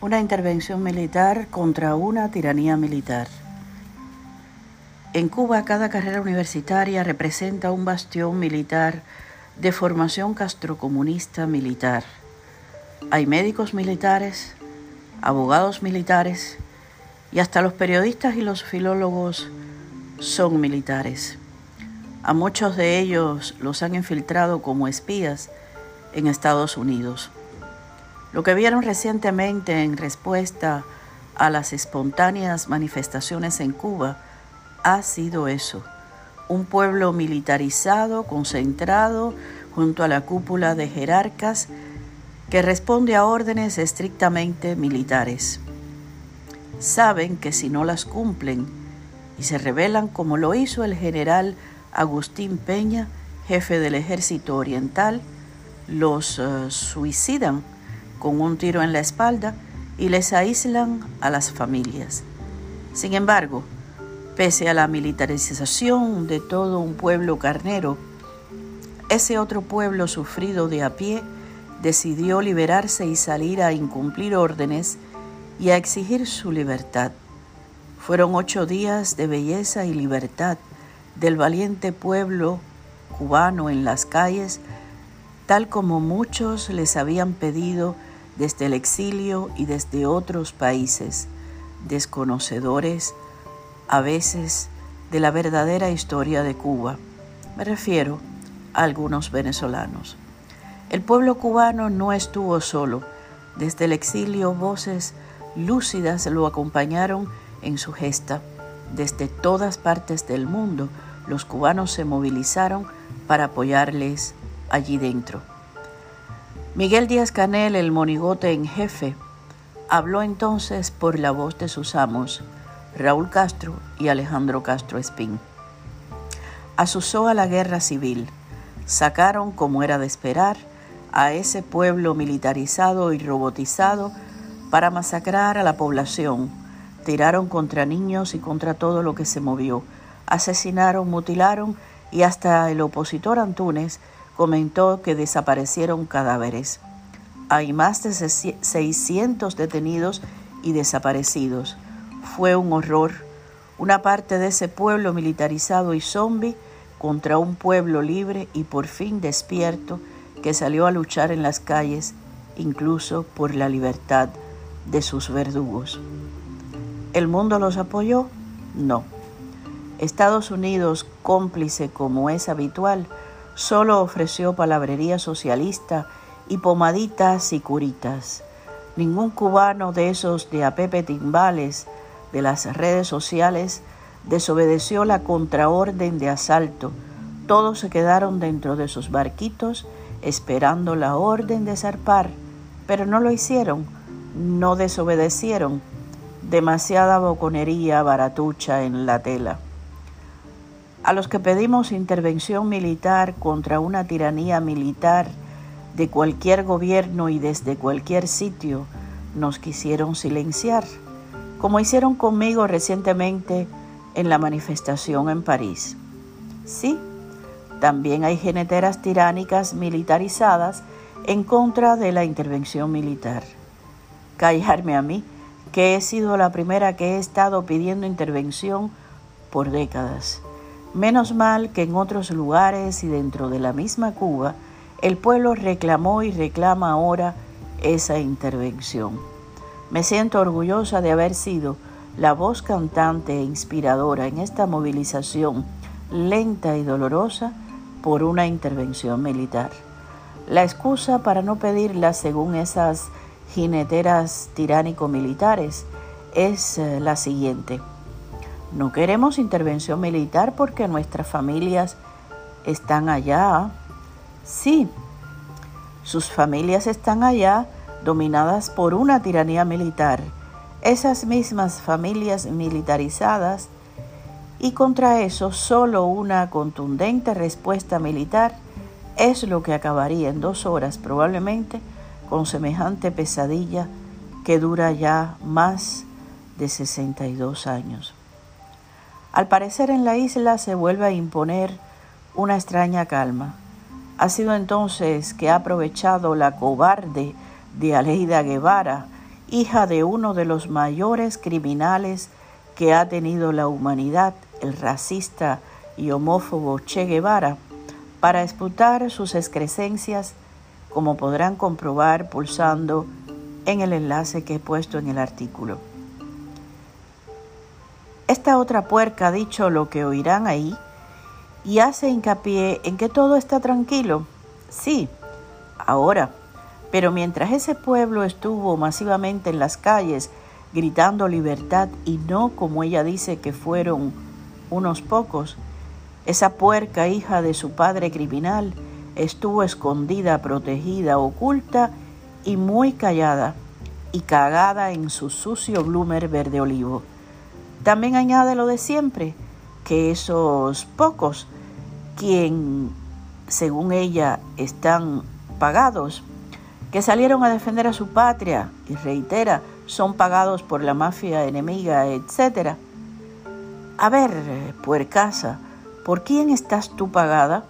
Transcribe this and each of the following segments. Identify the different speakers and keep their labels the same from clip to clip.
Speaker 1: Una intervención militar contra una tiranía militar. En Cuba cada carrera universitaria representa un bastión militar de formación castrocomunista militar. Hay médicos militares, abogados militares y hasta los periodistas y los filólogos son militares. A muchos de ellos los han infiltrado como espías en Estados Unidos. Lo que vieron recientemente en respuesta a las espontáneas manifestaciones en Cuba ha sido eso, un pueblo militarizado, concentrado junto a la cúpula de jerarcas que responde a órdenes estrictamente militares. Saben que si no las cumplen y se rebelan como lo hizo el general Agustín Peña, jefe del ejército oriental, los uh, suicidan con un tiro en la espalda y les aíslan a las familias. Sin embargo, pese a la militarización de todo un pueblo carnero, ese otro pueblo sufrido de a pie decidió liberarse y salir a incumplir órdenes y a exigir su libertad. Fueron ocho días de belleza y libertad del valiente pueblo cubano en las calles, tal como muchos les habían pedido desde el exilio y desde otros países, desconocedores a veces de la verdadera historia de Cuba. Me refiero a algunos venezolanos. El pueblo cubano no estuvo solo. Desde el exilio voces lúcidas lo acompañaron en su gesta. Desde todas partes del mundo los cubanos se movilizaron para apoyarles allí dentro. Miguel Díaz Canel, el monigote en jefe, habló entonces por la voz de sus amos, Raúl Castro y Alejandro Castro Espín. Asusó a la guerra civil, sacaron, como era de esperar, a ese pueblo militarizado y robotizado para masacrar a la población, tiraron contra niños y contra todo lo que se movió, asesinaron, mutilaron y hasta el opositor Antúnez comentó que desaparecieron cadáveres. Hay más de 600 detenidos y desaparecidos. Fue un horror. Una parte de ese pueblo militarizado y zombie contra un pueblo libre y por fin despierto que salió a luchar en las calles, incluso por la libertad de sus verdugos. ¿El mundo los apoyó? No. Estados Unidos, cómplice como es habitual, solo ofreció palabrería socialista y pomaditas y curitas. Ningún cubano de esos de a Pepe Timbales de las redes sociales desobedeció la contraorden de asalto. Todos se quedaron dentro de sus barquitos esperando la orden de zarpar, pero no lo hicieron, no desobedecieron. Demasiada boconería baratucha en la tela. A los que pedimos intervención militar contra una tiranía militar de cualquier gobierno y desde cualquier sitio, nos quisieron silenciar, como hicieron conmigo recientemente en la manifestación en París. Sí, también hay geneteras tiránicas militarizadas en contra de la intervención militar. Callarme a mí, que he sido la primera que he estado pidiendo intervención por décadas. Menos mal que en otros lugares y dentro de la misma Cuba, el pueblo reclamó y reclama ahora esa intervención. Me siento orgullosa de haber sido la voz cantante e inspiradora en esta movilización lenta y dolorosa por una intervención militar. La excusa para no pedirla según esas jineteras tiránico-militares es eh, la siguiente. No queremos intervención militar porque nuestras familias están allá. Sí, sus familias están allá dominadas por una tiranía militar. Esas mismas familias militarizadas y contra eso solo una contundente respuesta militar es lo que acabaría en dos horas probablemente con semejante pesadilla que dura ya más de 62 años. Al parecer en la isla se vuelve a imponer una extraña calma. Ha sido entonces que ha aprovechado la cobarde de Aleida Guevara hija de uno de los mayores criminales que ha tenido la humanidad, el racista y homófobo Che Guevara, para disputar sus excrescencias, como podrán comprobar pulsando en el enlace que he puesto en el artículo. Esta otra puerca ha dicho lo que oirán ahí y hace hincapié en que todo está tranquilo. Sí, ahora, pero mientras ese pueblo estuvo masivamente en las calles gritando libertad y no como ella dice que fueron unos pocos, esa puerca hija de su padre criminal estuvo escondida, protegida, oculta y muy callada y cagada en su sucio bloomer verde olivo. También añade lo de siempre, que esos pocos, quien según ella están pagados, que salieron a defender a su patria, y reitera, son pagados por la mafia enemiga, etc. A ver, puercasa, ¿por quién estás tú pagada?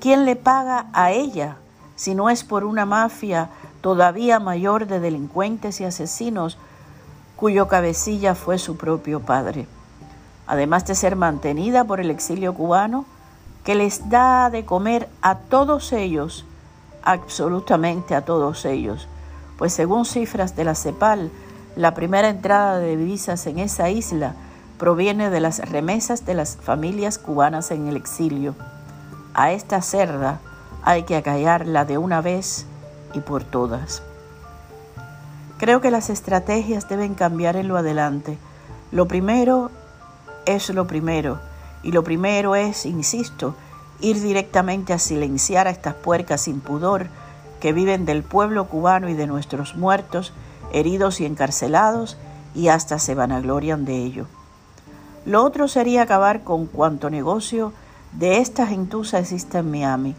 Speaker 1: ¿Quién le paga a ella si no es por una mafia todavía mayor de delincuentes y asesinos cuyo cabecilla fue su propio padre? Además de ser mantenida por el exilio cubano, que les da de comer a todos ellos, absolutamente a todos ellos, pues según cifras de la CEPAL, la primera entrada de divisas en esa isla proviene de las remesas de las familias cubanas en el exilio. A esta cerda hay que acallarla de una vez y por todas. Creo que las estrategias deben cambiar en lo adelante. Lo primero es lo primero, y lo primero es, insisto, ir directamente a silenciar a estas puercas sin pudor que viven del pueblo cubano y de nuestros muertos, heridos y encarcelados, y hasta se vanaglorian de ello. Lo otro sería acabar con cuanto negocio de esta gentuza existe en Miami.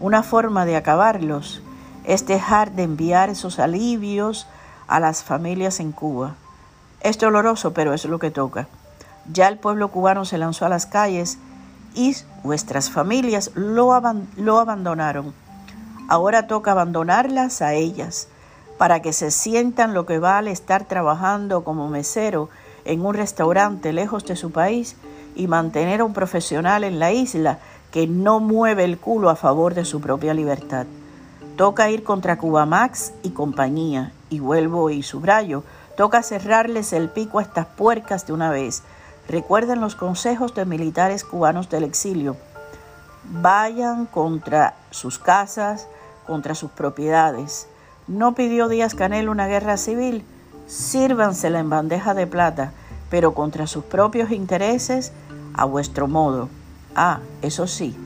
Speaker 1: Una forma de acabarlos es dejar de enviar esos alivios a las familias en Cuba. Es doloroso, pero es lo que toca. Ya el pueblo cubano se lanzó a las calles y vuestras familias lo, abandonaron. Ahora toca abandonarlas a ellas para que se sientan lo que vale estar trabajando como mesero en un restaurante lejos de su país y mantener a un profesional en la isla que no mueve el culo a favor de su propia libertad. Toca ir contra Cubamax y compañía, y vuelvo y subrayo, toca cerrarles el pico a estas puercas de una vez. Recuerden los consejos de militares cubanos del exilio. Vayan contra sus casas, contra sus propiedades. No pidió Díaz Canel una guerra civil, sírvansela en bandeja de plata, pero contra sus propios intereses a vuestro modo. Ah, eso sí,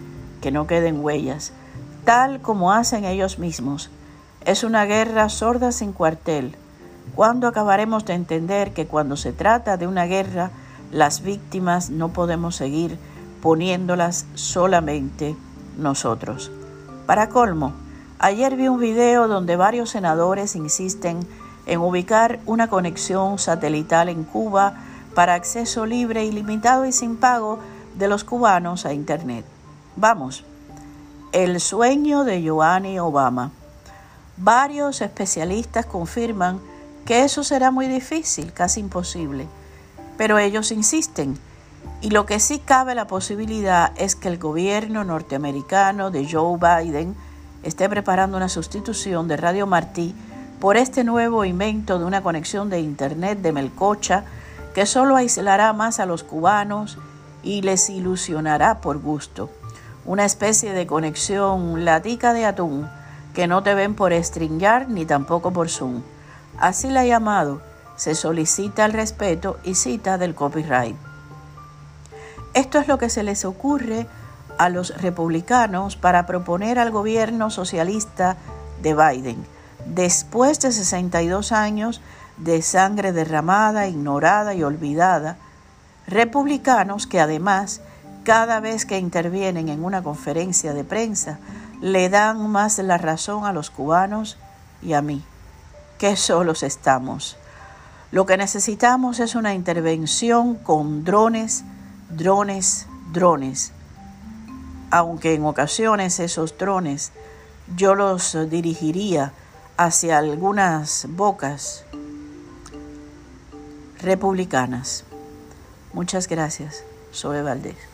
Speaker 1: que no queden huellas, tal como hacen ellos mismos. Es una guerra sorda sin cuartel. ¿Cuándo acabaremos de entender que cuando se trata de una guerra, las víctimas no podemos seguir poniéndolas solamente nosotros? Para colmo, ayer vi un video donde varios senadores insisten en ubicar una conexión satelital en Cuba para acceso libre, ilimitado y sin pago de los cubanos a Internet. Vamos, el sueño de Giovanni Obama. Varios especialistas confirman que eso será muy difícil, casi imposible, pero ellos insisten. Y lo que sí cabe la posibilidad es que el gobierno norteamericano de Joe Biden esté preparando una sustitución de Radio Martí por este nuevo invento de una conexión de Internet de Melcocha que solo aislará más a los cubanos y les ilusionará por gusto. Una especie de conexión latica de atún que no te ven por stringar ni tampoco por Zoom. Así la ha llamado. Se solicita el respeto y cita del copyright. Esto es lo que se les ocurre a los republicanos para proponer al gobierno socialista de Biden, después de 62 años de sangre derramada, ignorada y olvidada, republicanos que además cada vez que intervienen en una conferencia de prensa le dan más la razón a los cubanos y a mí, que solos estamos. Lo que necesitamos es una intervención con drones, drones, drones. Aunque en ocasiones esos drones yo los dirigiría hacia algunas bocas republicanas. Muchas gracias. Soy Valdés.